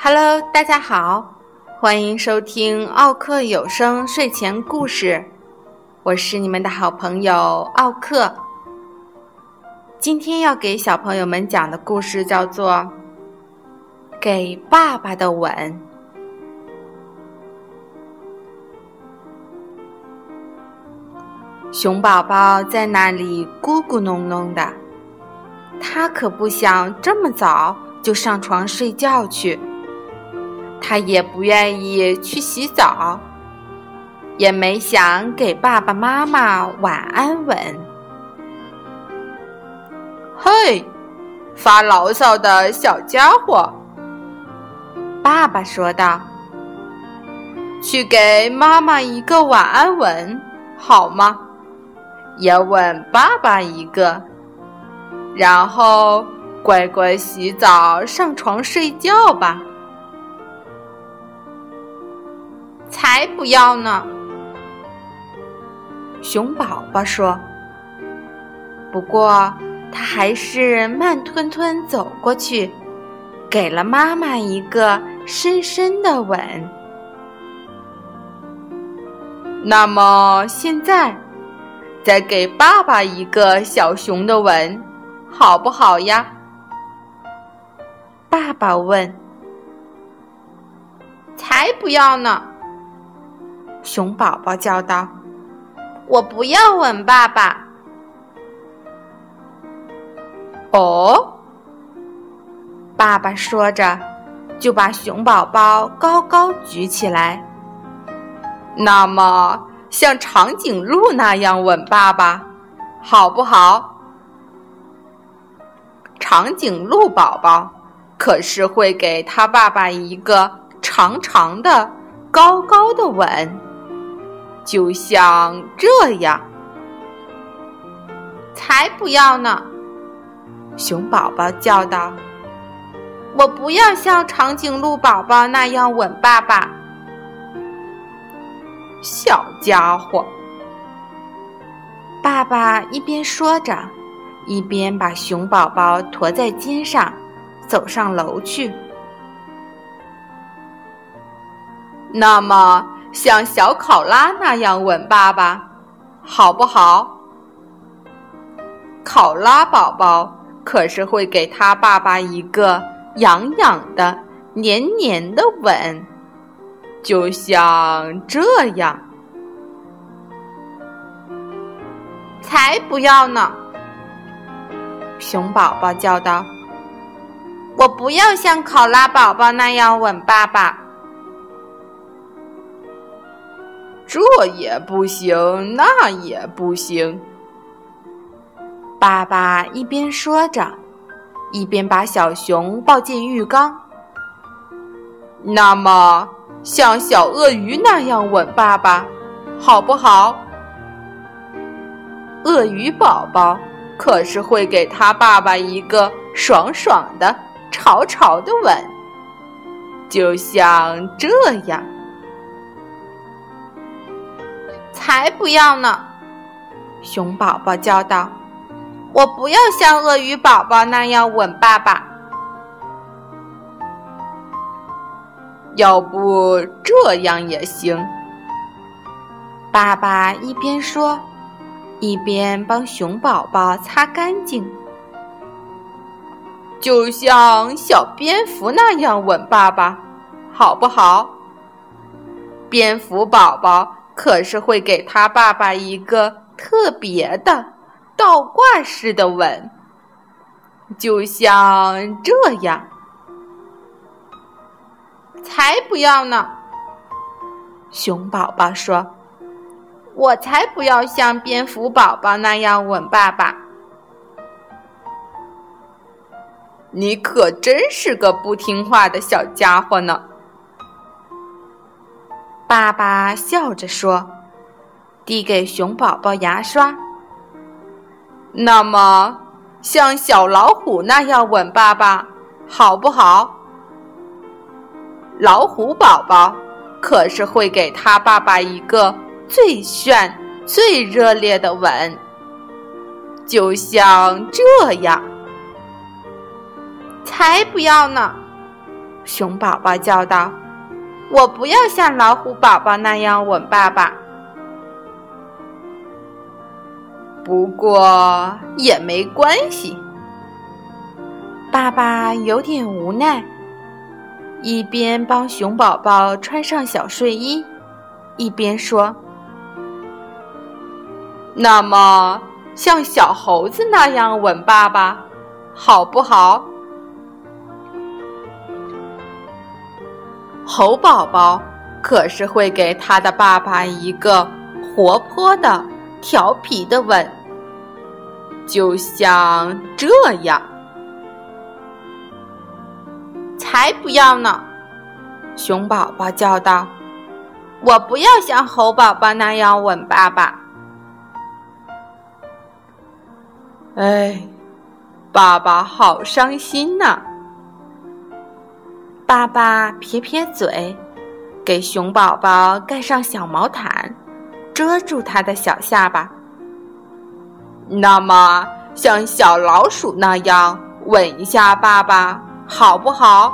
Hello，大家好，欢迎收听奥克有声睡前故事，我是你们的好朋友奥克。今天要给小朋友们讲的故事叫做《给爸爸的吻》。熊宝宝在那里咕咕哝哝的，他可不想这么早就上床睡觉去。他也不愿意去洗澡，也没想给爸爸妈妈晚安吻。嘿，发牢骚的小家伙！爸爸说道：“去给妈妈一个晚安吻，好吗？也吻爸爸一个，然后乖乖洗澡，上床睡觉吧。”才不要呢！熊宝宝说。不过他还是慢吞吞走过去，给了妈妈一个深深的吻。那么现在，再给爸爸一个小熊的吻，好不好呀？爸爸问。才不要呢！熊宝宝叫道：“我不要吻爸爸。”哦，爸爸说着，就把熊宝宝高高举起来。那么，像长颈鹿那样吻爸爸，好不好？长颈鹿宝宝可是会给他爸爸一个长长的、高高的吻。就像这样，才不要呢！熊宝宝叫道：“我不要像长颈鹿宝宝那样吻爸爸。”小家伙，爸爸一边说着，一边把熊宝宝驮在肩上，走上楼去。那么。像小考拉那样吻爸爸，好不好？考拉宝宝可是会给他爸爸一个痒痒的、黏黏的吻，就像这样。才不要呢！熊宝宝叫道：“我不要像考拉宝宝那样吻爸爸。”这也不行，那也不行。爸爸一边说着，一边把小熊抱进浴缸。那么，像小鳄鱼那样吻爸爸，好不好？鳄鱼宝宝可是会给他爸爸一个爽爽的、潮潮的吻，就像这样。才不要呢！熊宝宝叫道：“我不要像鳄鱼宝宝那样吻爸爸。要不这样也行。”爸爸一边说，一边帮熊宝宝擦干净，就像小蝙蝠那样吻爸爸，好不好？蝙蝠宝宝。可是会给他爸爸一个特别的倒挂式的吻，就像这样。才不要呢！熊宝宝说：“我才不要像蝙蝠宝宝那样吻爸爸。”你可真是个不听话的小家伙呢！爸爸笑着说：“递给熊宝宝牙刷。那么，像小老虎那样吻爸爸，好不好？老虎宝宝可是会给他爸爸一个最炫、最热烈的吻，就像这样。才不要呢！熊宝宝叫道：“我不要像老虎宝宝那样吻爸爸。”不过也没关系。爸爸有点无奈，一边帮熊宝宝穿上小睡衣，一边说：“那么像小猴子那样吻爸爸，好不好？”猴宝宝可是会给他的爸爸一个活泼的、调皮的吻，就像这样。才不要呢！熊宝宝叫道：“我不要像猴宝宝那样吻爸爸。”哎，爸爸好伤心呐！爸爸撇撇嘴，给熊宝宝盖上小毛毯，遮住他的小下巴。那么，像小老鼠那样吻一下爸爸，好不好？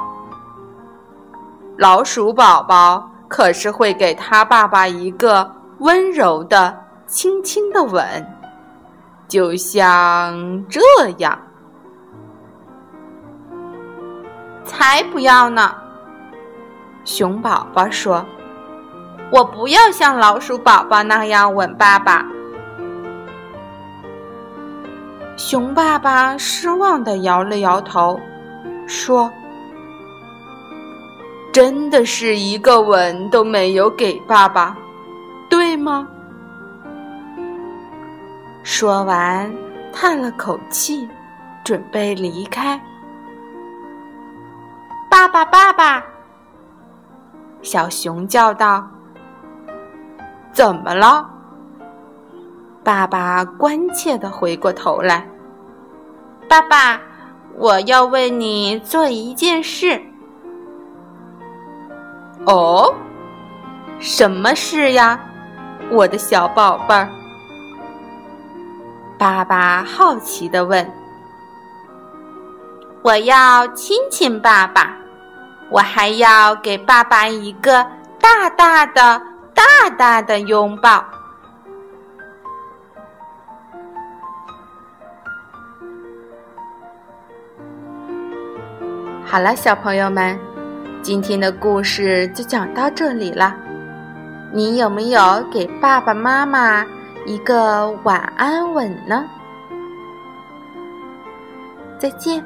老鼠宝宝可是会给他爸爸一个温柔的、轻轻的吻，就像这样。才不要呢！熊宝宝说：“我不要像老鼠宝宝那样吻爸爸。”熊爸爸失望的摇了摇头，说：“真的是一个吻都没有给爸爸，对吗？”说完，叹了口气，准备离开。爸爸，爸爸！小熊叫道：“怎么了？”爸爸关切的回过头来：“爸爸，我要为你做一件事。”“哦，什么事呀，我的小宝贝儿？”爸爸好奇的问。“我要亲亲爸爸。”我还要给爸爸一个大大的、大大的拥抱。好了，小朋友们，今天的故事就讲到这里了。你有没有给爸爸妈妈一个晚安吻呢？再见。